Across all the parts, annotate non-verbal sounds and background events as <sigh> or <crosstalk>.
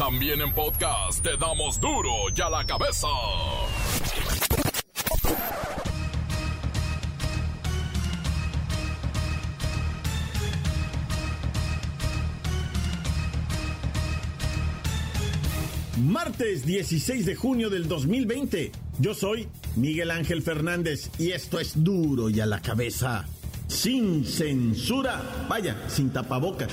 También en podcast te damos duro y a la cabeza. Martes 16 de junio del 2020. Yo soy Miguel Ángel Fernández y esto es duro y a la cabeza. Sin censura. Vaya, sin tapabocas.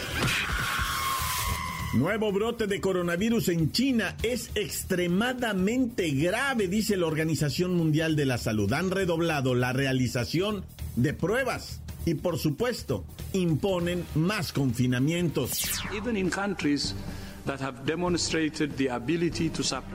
Nuevo brote de coronavirus en China es extremadamente grave, dice la Organización Mundial de la Salud. Han redoblado la realización de pruebas y, por supuesto, imponen más confinamientos.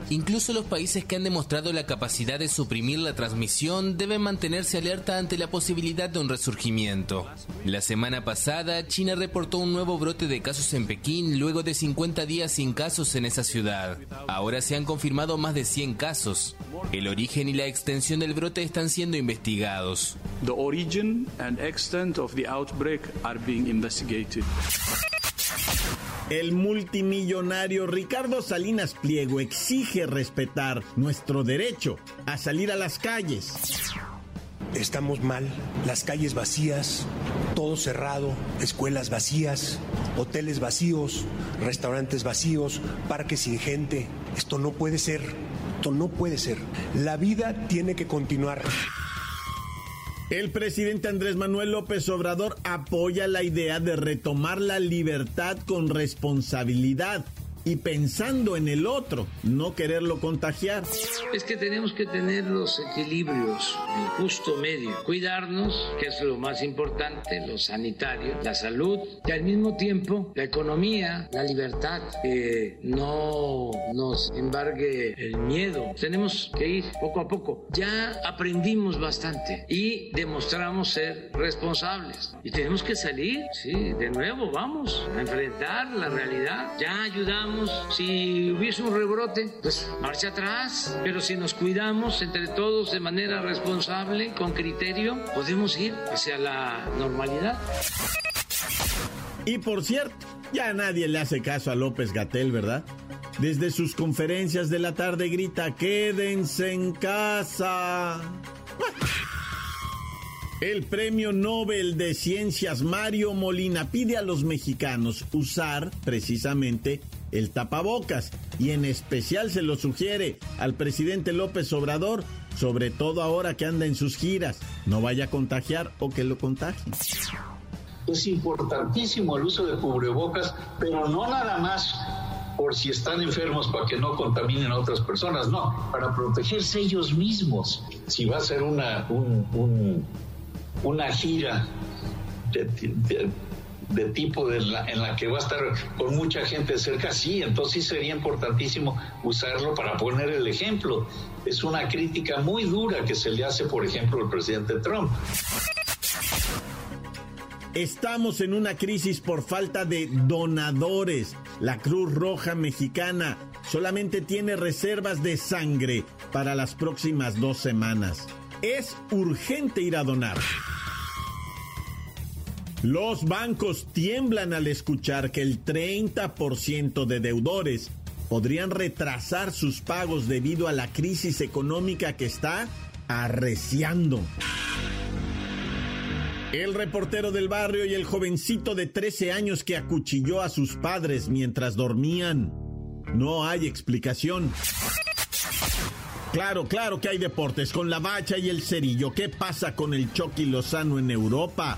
Incluso los países que han demostrado la capacidad de suprimir la transmisión deben mantenerse alerta ante la posibilidad de un resurgimiento. La semana pasada, China reportó un nuevo brote de casos en Pekín luego de 50 días sin casos en esa ciudad. Ahora se han confirmado más de 100 casos. El origen y la extensión del brote están siendo investigados. The origin and extent of the outbreak are being investigated. El multimillonario Ricardo Salinas Pliego exige respetar nuestro derecho a salir a las calles. Estamos mal, las calles vacías, todo cerrado, escuelas vacías, hoteles vacíos, restaurantes vacíos, parques sin gente. Esto no puede ser, esto no puede ser. La vida tiene que continuar. El presidente Andrés Manuel López Obrador apoya la idea de retomar la libertad con responsabilidad y pensando en el otro, no quererlo contagiar. Es que tenemos que tener los equilibrios, el justo medio, cuidarnos, que es lo más importante, lo sanitario, la salud, y al mismo tiempo la economía, la libertad, que no nos embargue el miedo. Tenemos que ir poco a poco. Ya aprendimos bastante y demostramos ser responsables. Y tenemos que salir, sí, de nuevo, vamos a enfrentar la realidad. Ya ayudamos si hubiese un rebrote, pues marcha atrás. Pero si nos cuidamos entre todos de manera responsable, con criterio, podemos ir hacia la normalidad. Y por cierto, ya nadie le hace caso a López Gatel, ¿verdad? Desde sus conferencias de la tarde grita, quédense en casa. <laughs> El premio Nobel de Ciencias Mario Molina pide a los mexicanos usar precisamente el tapabocas y en especial se lo sugiere al presidente López Obrador, sobre todo ahora que anda en sus giras, no vaya a contagiar o que lo contagie. Es importantísimo el uso de cubrebocas, pero no nada más por si están enfermos para que no contaminen a otras personas, no, para protegerse ellos mismos. Si va a ser una, una gira de tipo de en la que va a estar con mucha gente cerca, sí, entonces sería importantísimo usarlo para poner el ejemplo. Es una crítica muy dura que se le hace, por ejemplo, al presidente Trump. Estamos en una crisis por falta de donadores. La Cruz Roja Mexicana solamente tiene reservas de sangre para las próximas dos semanas. Es urgente ir a donar. Los bancos tiemblan al escuchar que el 30% de deudores podrían retrasar sus pagos debido a la crisis económica que está arreciando. El reportero del barrio y el jovencito de 13 años que acuchilló a sus padres mientras dormían. No hay explicación. Claro, claro que hay deportes con la bacha y el cerillo. ¿Qué pasa con el Chucky Lozano en Europa?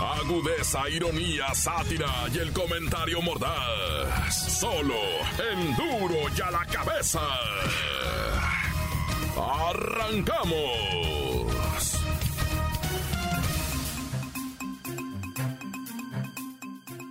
Agudeza, ironía, sátira y el comentario mordaz. Solo en duro y a la cabeza. ¡Arrancamos!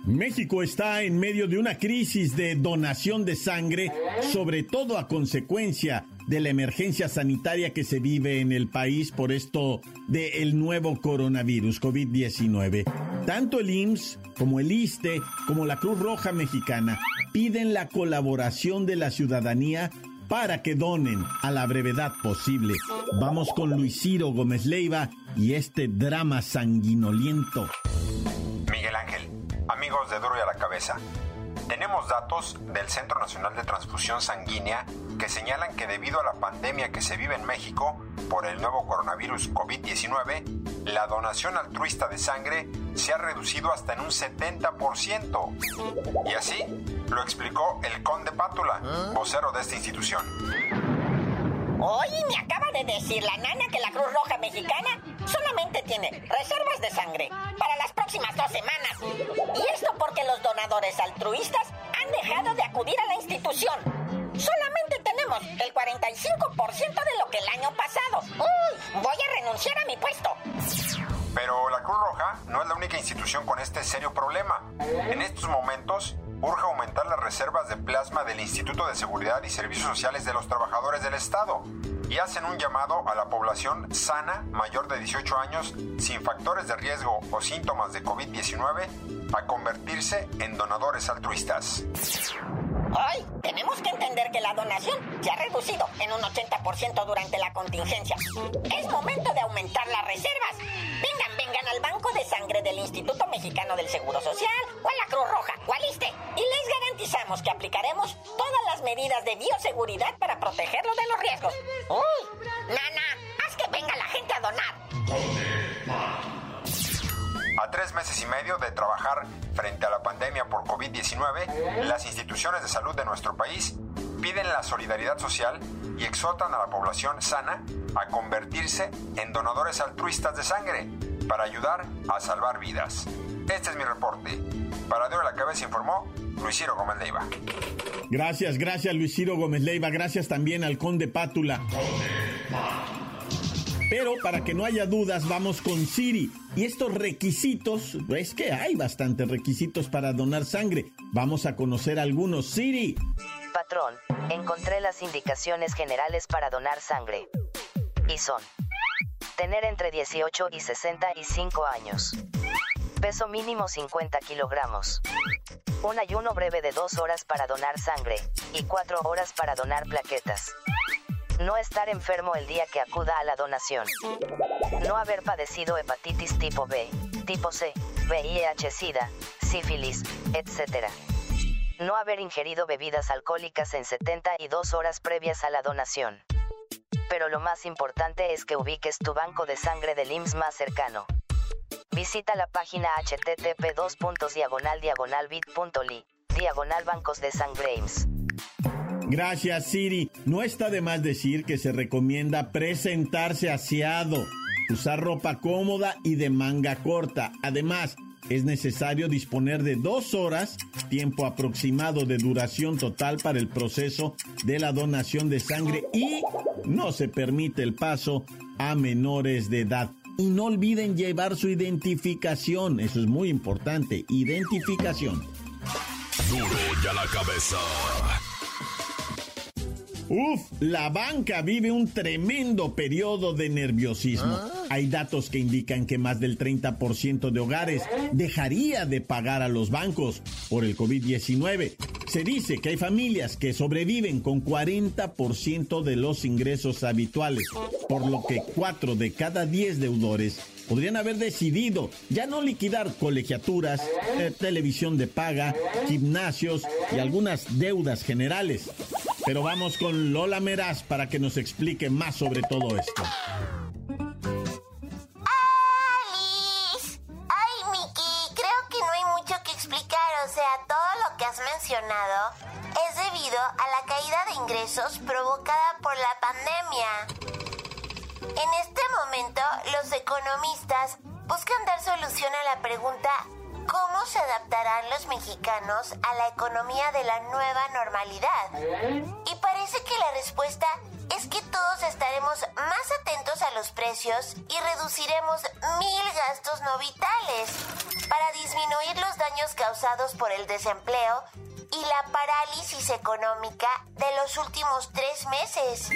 México está en medio de una crisis de donación de sangre, sobre todo a consecuencia de la emergencia sanitaria que se vive en el país por esto del nuevo coronavirus COVID-19. Tanto el IMSS como el ISTE como la Cruz Roja Mexicana piden la colaboración de la ciudadanía para que donen a la brevedad posible. Vamos con Luis Ciro Gómez Leiva y este drama sanguinoliento. Miguel Ángel, amigos de Duro y a la Cabeza. Tenemos datos del Centro Nacional de Transfusión Sanguínea que señalan que debido a la pandemia que se vive en México por el nuevo coronavirus COVID-19, la donación altruista de sangre se ha reducido hasta en un 70%. Y así lo explicó el conde Pátula, vocero de esta institución. Hoy me acaba de decir la nana que la Cruz Roja Mexicana solamente tiene reservas de sangre para las próximas dos semanas. Y esto porque los donadores altruistas han dejado de acudir a la institución. Solamente tenemos el 45% de lo que el año pasado. ¡Uy! Voy a renunciar a mi puesto. Pero la Cruz Roja no es la única institución con este serio problema. En estos momentos, urge aumentar las reservas de plasma del Instituto de Seguridad y Servicios Sociales de los Trabajadores del Estado y hacen un llamado a la población sana mayor de 18 años sin factores de riesgo o síntomas de COVID-19 a convertirse en donadores altruistas. Hoy la donación se ha reducido en un 80% durante la contingencia. Es momento de aumentar las reservas. Vengan, vengan al Banco de Sangre del Instituto Mexicano del Seguro Social o a la Cruz Roja o al ISTE y les garantizamos que aplicaremos todas las medidas de bioseguridad para protegerlo de los riesgos. ¡Uy! Nana, haz que venga la gente a donar. A tres meses y medio de trabajar frente a la pandemia por COVID-19, las instituciones de salud de nuestro país piden la solidaridad social y exhortan a la población sana a convertirse en donadores altruistas de sangre para ayudar a salvar vidas. Este es mi reporte. Para Dios la Cabeza informó Luis Ciro Gómez Leiva. Gracias, gracias Luis Ciro Gómez Leiva. Gracias también al conde Pátula. Pero para que no haya dudas, vamos con Siri. Y estos requisitos, es que hay bastantes requisitos para donar sangre. Vamos a conocer algunos. Siri. Patrón, encontré las indicaciones generales para donar sangre. Y son. Tener entre 18 y 65 años. Peso mínimo 50 kilogramos. Un ayuno breve de 2 horas para donar sangre, y 4 horas para donar plaquetas. No estar enfermo el día que acuda a la donación. No haber padecido hepatitis tipo B, tipo C, VIH, SIDA, sífilis, etc. No haber ingerido bebidas alcohólicas en 72 horas previas a la donación. Pero lo más importante es que ubiques tu banco de sangre del IMSS más cercano. Visita la página http bit.ly, diagonal bancos de sangre. Gracias, Siri. No está de más decir que se recomienda presentarse aseado, usar ropa cómoda y de manga corta. Además, es necesario disponer de dos horas, tiempo aproximado de duración total para el proceso de la donación de sangre y no se permite el paso a menores de edad. Y no olviden llevar su identificación, eso es muy importante, identificación. Duro ya la cabeza. Uf, la banca vive un tremendo periodo de nerviosismo. Hay datos que indican que más del 30% de hogares dejaría de pagar a los bancos por el COVID-19. Se dice que hay familias que sobreviven con 40% de los ingresos habituales, por lo que 4 de cada 10 deudores podrían haber decidido ya no liquidar colegiaturas, eh, televisión de paga, gimnasios y algunas deudas generales. Pero vamos con Lola Meraz para que nos explique más sobre todo esto. ¡Ay, Miki! Creo que no hay mucho que explicar. O sea, todo lo que has mencionado es debido a la caída de ingresos provocada por la pandemia. En este momento, los economistas buscan dar solución a la pregunta ¿Cómo se adaptarán los mexicanos a la economía de la nueva normalidad? Y parece que la respuesta es que todos estaremos más atentos a los precios y reduciremos mil gastos no vitales para disminuir los daños causados por el desempleo y la parálisis económica de los últimos tres meses.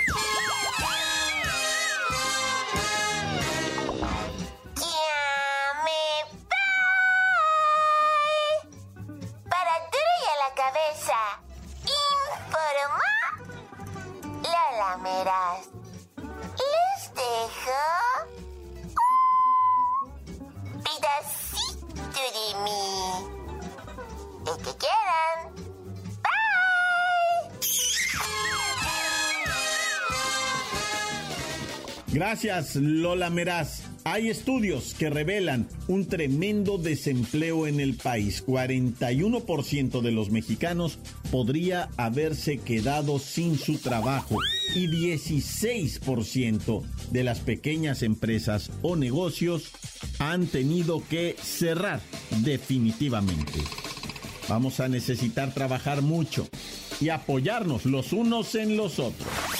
Gracias, Lola Meraz. Hay estudios que revelan un tremendo desempleo en el país. 41% de los mexicanos podría haberse quedado sin su trabajo y 16% de las pequeñas empresas o negocios han tenido que cerrar definitivamente. Vamos a necesitar trabajar mucho y apoyarnos los unos en los otros.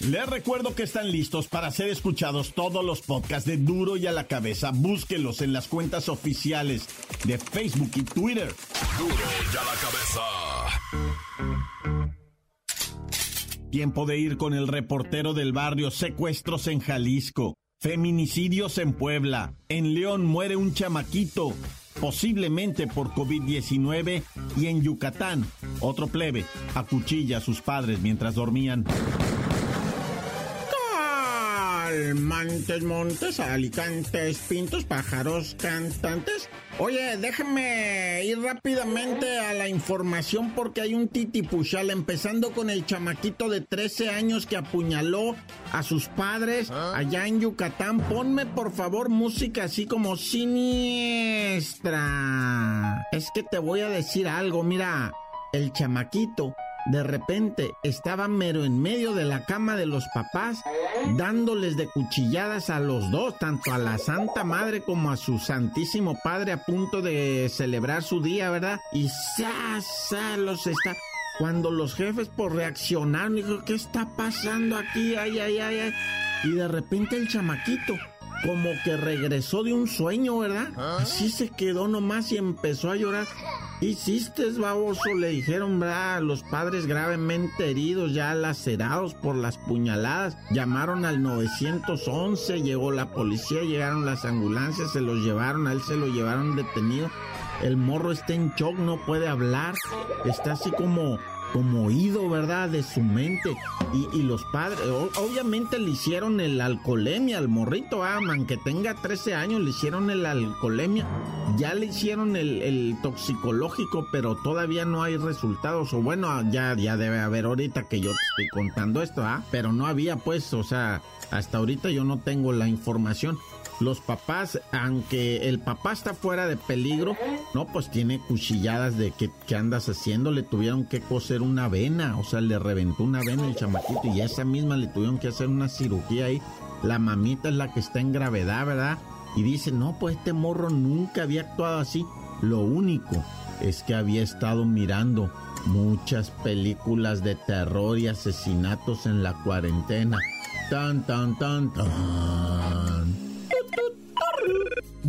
Les recuerdo que están listos para ser escuchados todos los podcasts de Duro y a la cabeza. Búsquelos en las cuentas oficiales de Facebook y Twitter. Duro y a la cabeza. Tiempo de ir con el reportero del barrio. Secuestros en Jalisco. Feminicidios en Puebla. En León muere un chamaquito, posiblemente por COVID-19. Y en Yucatán, otro plebe acuchilla a sus padres mientras dormían. Montes, montes, alicantes, pintos, pájaros, cantantes. Oye, déjame ir rápidamente a la información porque hay un titipuchal, empezando con el chamaquito de 13 años que apuñaló a sus padres allá en Yucatán. Ponme por favor música así como siniestra. Es que te voy a decir algo, mira, el chamaquito de repente estaba mero en medio de la cama de los papás, dándoles de cuchilladas a los dos, tanto a la Santa Madre como a su Santísimo Padre a punto de celebrar su día, ¿verdad? Y sa, sa, los está... Cuando los jefes por reaccionar, dijo, ¿qué está pasando aquí? Ay, ay, ay, ay. Y de repente el chamaquito como que regresó de un sueño, ¿verdad? Así se quedó nomás y empezó a llorar. Hiciste, baboso, le dijeron, ¿verdad? Los padres gravemente heridos, ya lacerados por las puñaladas. Llamaron al 911, llegó la policía, llegaron las ambulancias, se los llevaron, a él se lo llevaron detenido. El morro está en shock, no puede hablar, está así como como oído, ¿verdad? De su mente. Y, los padres, obviamente le hicieron el alcoholemia al morrito, ah, que tenga 13 años, le hicieron el alcoholemia. Ya le hicieron el, toxicológico, pero todavía no hay resultados. O bueno, ya, ya debe haber ahorita que yo te estoy contando esto, ah, pero no había, pues, o sea, hasta ahorita yo no tengo la información los papás, aunque el papá está fuera de peligro, no, pues tiene cuchilladas de que, andas haciendo, le tuvieron que coser una vena, o sea, le reventó una vena el chamaquito y esa misma le tuvieron que hacer una cirugía ahí. La mamita es la que está en gravedad, ¿verdad? Y dice, no, pues este morro nunca había actuado así. Lo único es que había estado mirando muchas películas de terror y asesinatos en la cuarentena. Tan, tan, tan, tan.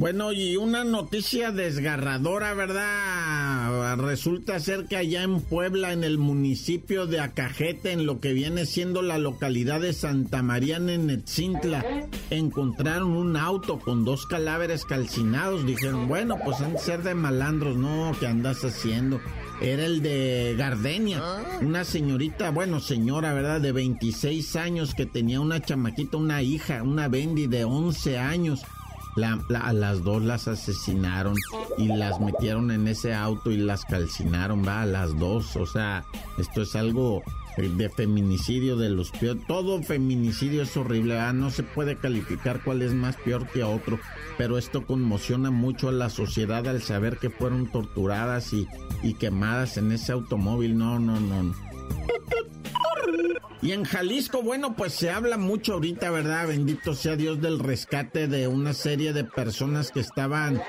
Bueno, y una noticia desgarradora, ¿verdad? Resulta ser que allá en Puebla, en el municipio de Acajete, en lo que viene siendo la localidad de Santa María Nenetzintla, encontraron un auto con dos cadáveres calcinados. Dijeron, bueno, pues han de ser de malandros, ¿no? ¿Qué andas haciendo? Era el de Gardenia, una señorita, bueno, señora, ¿verdad? De 26 años que tenía una chamaquita, una hija, una Bendy de 11 años a las dos las asesinaron y las metieron en ese auto y las calcinaron, va, a las dos. O sea, esto es algo de feminicidio de los peores. Todo feminicidio es horrible, no se puede calificar cuál es más peor que otro. Pero esto conmociona mucho a la sociedad al saber que fueron torturadas y, y quemadas en ese automóvil. No, no, no. Y en Jalisco, bueno, pues se habla mucho ahorita, ¿verdad? Bendito sea Dios del rescate de una serie de personas que estaban,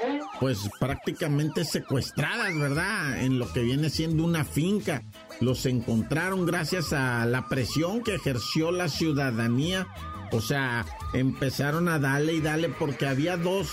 pues prácticamente secuestradas, ¿verdad? En lo que viene siendo una finca. Los encontraron gracias a la presión que ejerció la ciudadanía o sea, empezaron a darle y darle porque había dos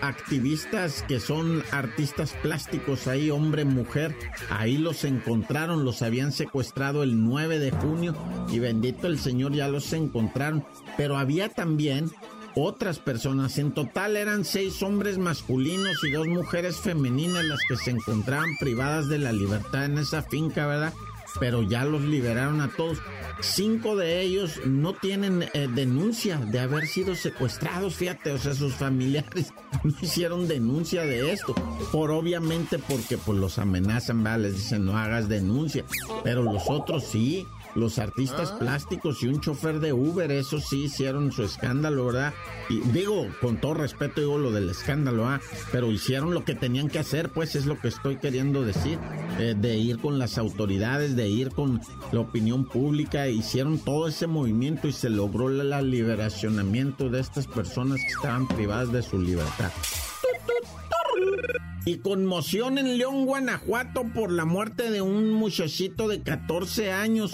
activistas que son artistas plásticos ahí, hombre, mujer. Ahí los encontraron, los habían secuestrado el 9 de junio y bendito el Señor ya los encontraron. Pero había también otras personas. En total eran seis hombres masculinos y dos mujeres femeninas las que se encontraban privadas de la libertad en esa finca, ¿verdad? Pero ya los liberaron a todos. Cinco de ellos no tienen eh, denuncia de haber sido secuestrados, fíjate, o sea, sus familiares <laughs> no hicieron denuncia de esto, por obviamente porque pues los amenazan, ¿vale? les dicen no hagas denuncia, pero los otros sí, los artistas ah. plásticos y un chofer de Uber, eso sí hicieron su escándalo, ¿verdad? Y digo, con todo respeto, digo lo del escándalo, ¿ah? Pero hicieron lo que tenían que hacer, pues es lo que estoy queriendo decir, eh, de ir con las autoridades, de ir con la opinión pública, hicieron todo ese movimiento y se logró el liberacionamiento de estas personas que estaban privadas de su libertad. Y conmoción en León, Guanajuato por la muerte de un muchachito de 14 años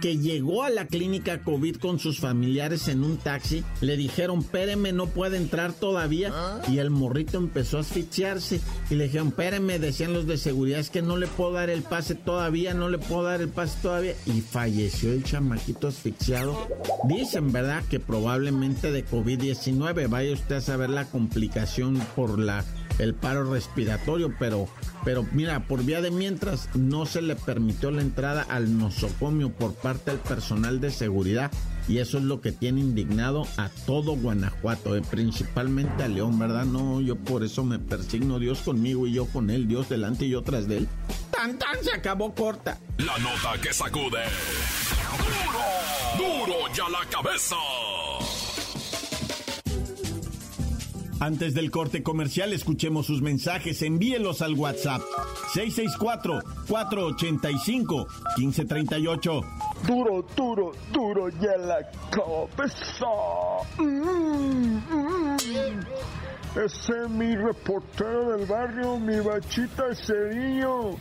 que llegó a la clínica COVID con sus familiares en un taxi. Le dijeron, péreme, no puede entrar todavía. Y el morrito empezó a asfixiarse. Y le dijeron, péreme, decían los de seguridad, es que no le puedo dar el pase todavía, no le puedo dar el pase todavía. Y falleció el chamaquito asfixiado. Dicen, ¿verdad? Que probablemente de COVID-19. Vaya usted a saber la complicación por la el paro respiratorio, pero, pero mira, por vía de mientras no se le permitió la entrada al nosocomio por parte del personal de seguridad y eso es lo que tiene indignado a todo Guanajuato, eh, principalmente a León, ¿verdad? No, yo por eso me persigno Dios conmigo y yo con él, Dios delante y yo tras de él. ¡Tan, tan! Se acabó corta. La nota que sacude. ¡Duro! ¡Duro ya la cabeza! Antes del corte comercial, escuchemos sus mensajes. Envíelos al WhatsApp 664-485-1538. Duro, duro, duro ya la cabeza. Mm, mm. Ese es mi reportero del barrio, mi bachita Cerillo.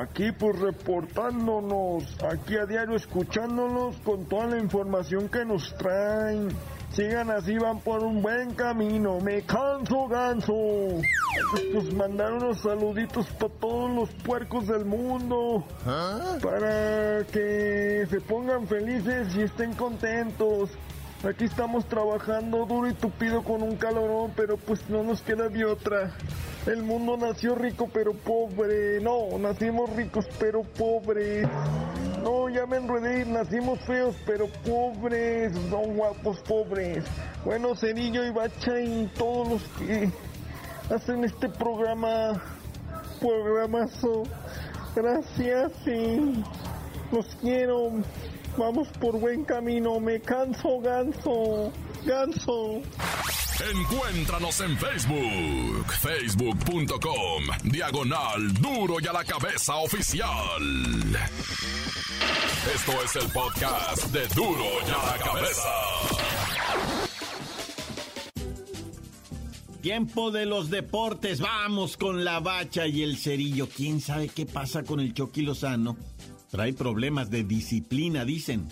Aquí pues reportándonos, aquí a diario escuchándonos con toda la información que nos traen. Sigan así, van por un buen camino. Me canso, ganso. Pues mandar unos saluditos para todos los puercos del mundo. ¿Ah? Para que se pongan felices y estén contentos. Aquí estamos trabajando duro y tupido con un calorón, pero pues no nos queda de otra. El mundo nació rico pero pobre. No, nacimos ricos pero pobres. No, ya me enredé, nacimos feos, pero pobres, son guapos pobres. Bueno, Cerillo y Bacha y todos los que hacen este programa, programazo. Gracias y los quiero. Vamos por buen camino. Me canso, ganso, ganso. Encuéntranos en Facebook, facebook.com, diagonal duro y a la cabeza oficial. Esto es el podcast de duro y a la cabeza. Tiempo de los deportes, vamos con la bacha y el cerillo. ¿Quién sabe qué pasa con el Chucky Lozano? Trae problemas de disciplina, dicen.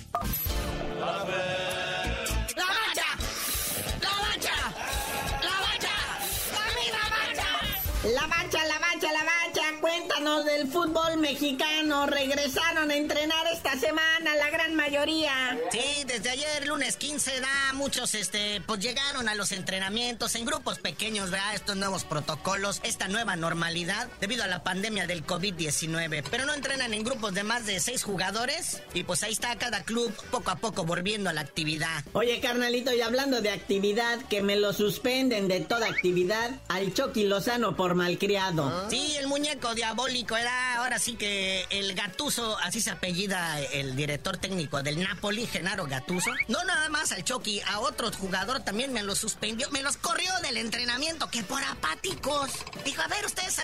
Del fútbol mexicano. Regresaron a entrenar esta semana la gran mayoría. Sí, desde ayer, lunes 15, da muchos, este, pues llegaron a los entrenamientos en grupos pequeños, ¿verdad? Estos nuevos protocolos, esta nueva normalidad debido a la pandemia del COVID-19. Pero no entrenan en grupos de más de seis jugadores y pues ahí está cada club poco a poco volviendo a la actividad. Oye, carnalito, y hablando de actividad, que me lo suspenden de toda actividad al Chucky Lozano por malcriado. Sí, el muñeco diabólico era, ahora sí que el Gatuso, así se apellida el director técnico del Napoli, Genaro Gatuso. No nada más al Chucky, a otro jugador también me los suspendió, me los corrió del entrenamiento, que por apáticos. Dijo, a ver, ustedes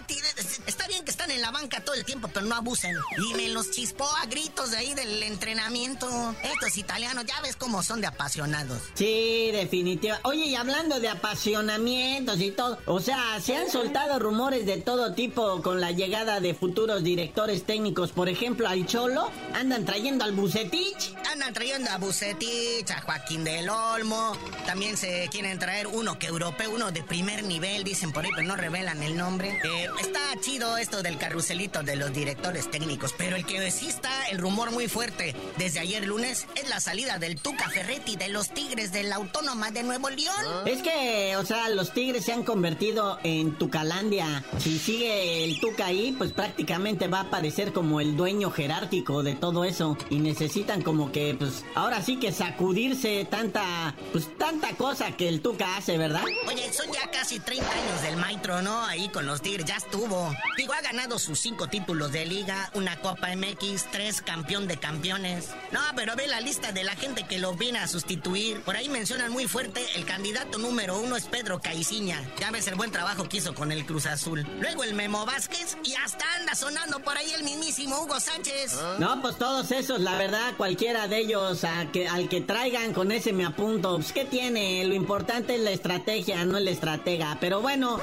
está bien que están en la banca todo el tiempo, pero no abusen. Y me los chispó a gritos de ahí del entrenamiento. Estos italianos, ya ves cómo son de apasionados. Sí, definitiva. Oye, y hablando de apasionamientos y todo, o sea, se han soltado rumores de todo tipo con la llegada de futuros directores técnicos. Por ejemplo, al Cholo, andan trayendo al Bucetich. Andan trayendo a Bucetich, a Joaquín del Olmo. También se quieren traer uno que europeo, uno de primer nivel, dicen por ahí, pero no revelan el nombre. Eh, está chido esto del carruselito de los directores técnicos, pero el que sí está el rumor muy fuerte desde ayer lunes es la salida del Tuca Ferretti de los Tigres de la Autónoma de Nuevo León. Es que, o sea, los Tigres se han convertido en Tucalandia. Si sigue el Tuca ahí, pues prácticamente va a aparecer como el dueño jerárquico de todo eso y necesitan como que, pues, ahora sí que sacudirse tanta, pues, tanta cosa que el Tuca hace, ¿verdad? Oye, son ya casi 30 años del maestro, ¿no? Ahí con los Tigres, ya estuvo. Digo, ha ganado sus cinco títulos de liga, una Copa MX, tres campeón de campeones. No, pero ve la lista de la gente que lo viene a sustituir. Por ahí mencionan muy fuerte, el candidato número uno es Pedro Caiciña. Ya ves el buen trabajo que hizo con el Cruz Azul. Luego el Memo Vázquez y hasta anda sonando por ahí el mismísimo Hugo Sánchez. No, pues todos esos, la verdad, cualquiera ellos a que, al que traigan con ese me apunto. Pues, ¿qué tiene? Lo importante es la estrategia, no el estratega. Pero bueno,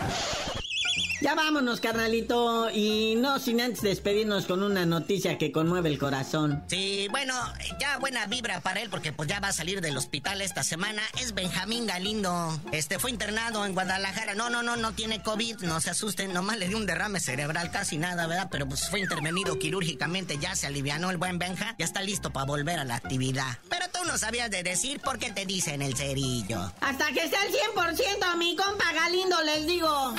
ya vámonos, carnalito. Y no sin antes despedirnos con una noticia que conmueve el corazón. Sí, bueno, ya buena vibra para él porque pues ya va a salir del hospital esta semana. Es Benjamín Galindo. Este fue internado en Guadalajara. No, no, no, no tiene COVID. No se asusten. Nomás le dio un derrame cerebral, casi nada, ¿verdad? Pero pues fue intervenido quirúrgicamente. Ya se alivianó el buen Benja. Ya está listo para volver a la actividad. Pero tú no sabías de decir por qué te dicen el cerillo. Hasta que esté al 100%, mi compa Galindo, les digo.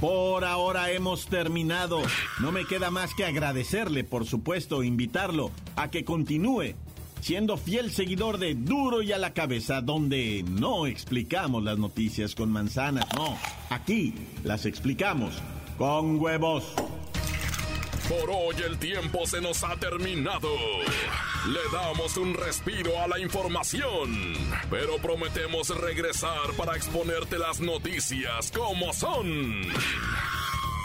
Por ahora hemos terminado. No me queda más que agradecerle, por supuesto, invitarlo a que continúe siendo fiel seguidor de Duro y a la cabeza, donde no explicamos las noticias con manzanas, no, aquí las explicamos con huevos. Por hoy el tiempo se nos ha terminado. Le damos un respiro a la información, pero prometemos regresar para exponerte las noticias como son.